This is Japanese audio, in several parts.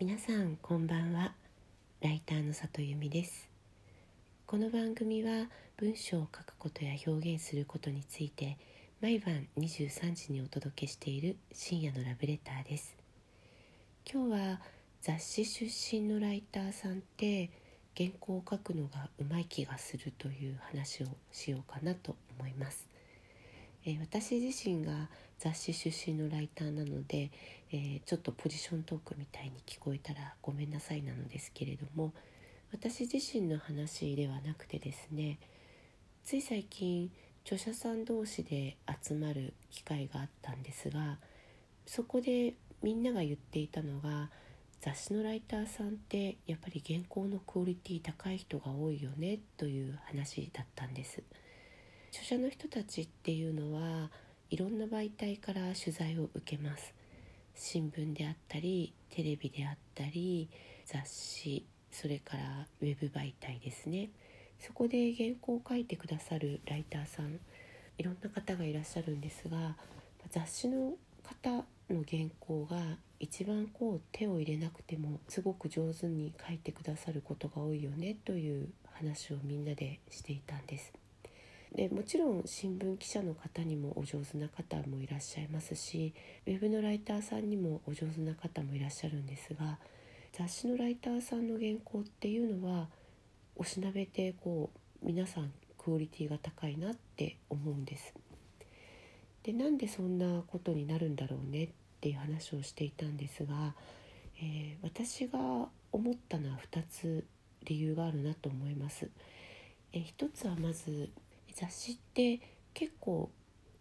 皆さんこんばんは。ライターの里由美です。この番組は文章を書くことや表現することについて毎晩23時にお届けしている深夜のラブレターです。今日は雑誌出身のライターさんって原稿を書くのがうまい気がするという話をしようかなと思います。えー、私自身が雑誌出身のライターなので、えー、ちょっとポジショントークみたいに聞こえたらごめんなさいなのですけれども私自身の話ではなくてですねつい最近著者さん同士で集まる機会があったんですがそこでみんなが言っていたのが雑誌のライターさんってやっぱり原稿のクオリティ高い人が多いよねという話だったんです。著者の人たちっていうのはいろんな媒体から取材を受けます新聞であったりテレビであったり雑誌それからウェブ媒体ですねそこで原稿を書いてくださるライターさんいろんな方がいらっしゃるんですが雑誌の方の原稿が一番こう手を入れなくてもすごく上手に書いてくださることが多いよねという話をみんなでしていたんです。でもちろん新聞記者の方にもお上手な方もいらっしゃいますしウェブのライターさんにもお上手な方もいらっしゃるんですが雑誌のライターさんの原稿っていうのはおしなべてこう皆さんクオリティが高いなって思うんです。でなんでそんなことになるんだろうねっていう話をしていたんですが、えー、私が思ったのは2つ理由があるなと思います。えー、1つはまず雑誌って結構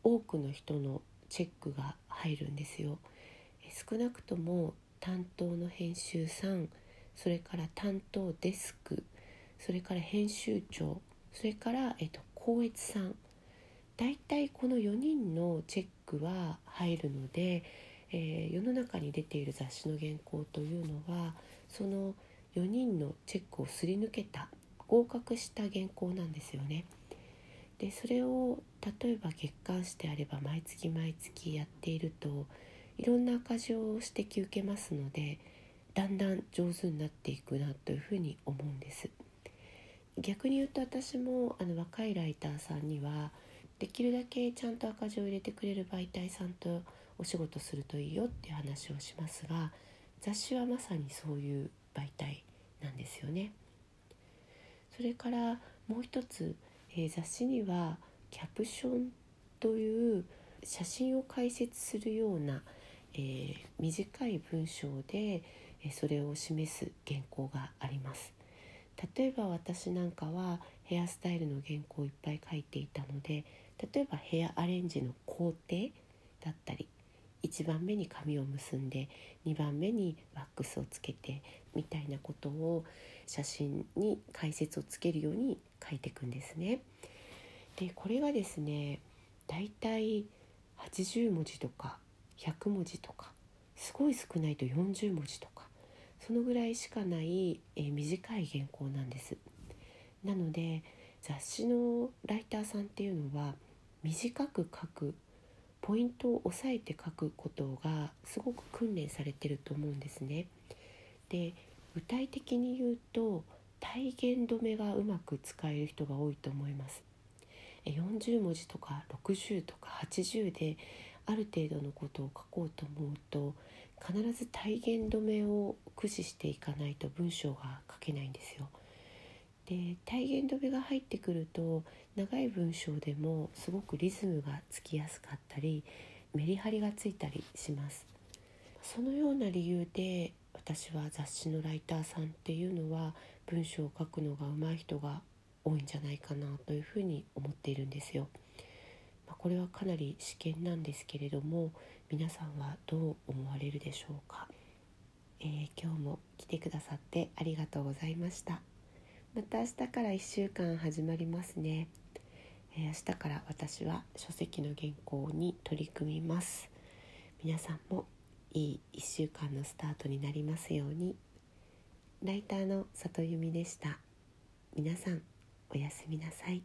多くの人のチェックが入るんですよ。少なくとも担当の編集さんそれから担当デスクそれから編集長それから、えっと、校閲さん大体この4人のチェックは入るので、えー、世の中に出ている雑誌の原稿というのはその4人のチェックをすり抜けた合格した原稿なんですよね。でそれを例えば月刊誌であれば毎月毎月やっているといろんな赤字を指摘受けますのでだんだん上手になっていくなというふうに思うんです逆に言うと私もあの若いライターさんにはできるだけちゃんと赤字を入れてくれる媒体さんとお仕事するといいよっていう話をしますが雑誌はまさにそういう媒体なんですよね。それからもう一つえー、雑誌にはキャプションという写真を解説するような、えー、短い文章で、えそれを示す原稿があります。例えば私なんかはヘアスタイルの原稿をいっぱい書いていたので例えばヘアアレンジの工程だったり1番目に髪を結んで2番目にワックスをつけてみたいなことを写真に解説をつけるように書いていくんですね。でこれがですねだいたい80文字とか100文字とかすごい少ないと40文字とかそのぐらいしかない、えー、短い原稿なんです。なので雑誌のライターさんっていうのは短く書くポイントを押さえて書くことがすごく訓練されてると思うんですね。で具体的に言うと体言止めがうまく使える人が多いと思います40文字とか60とか80である程度のことを書こうと思うと必ず体言止めを駆使していかないと文章が書けないんですよ。で体言止めが入ってくると長い文章でもすごくリズムがつきやすかったりメリハリがついたりします。そのような理由で私は雑誌のライターさんっていうのは文章を書くのが上手い人が多いんじゃないかなというふうに思っているんですよ。まあ、これはかなり試験なんですけれども皆さんはどう思われるでしょうか、えー、今日も来てくださってありがとうございました。また明日から1週間始まりますね、えー、明日から私は書籍の原稿に取り組みます。皆さんもいい1週間のスタートになりますように。ライターの里由美でした。皆さんおやすみなさい。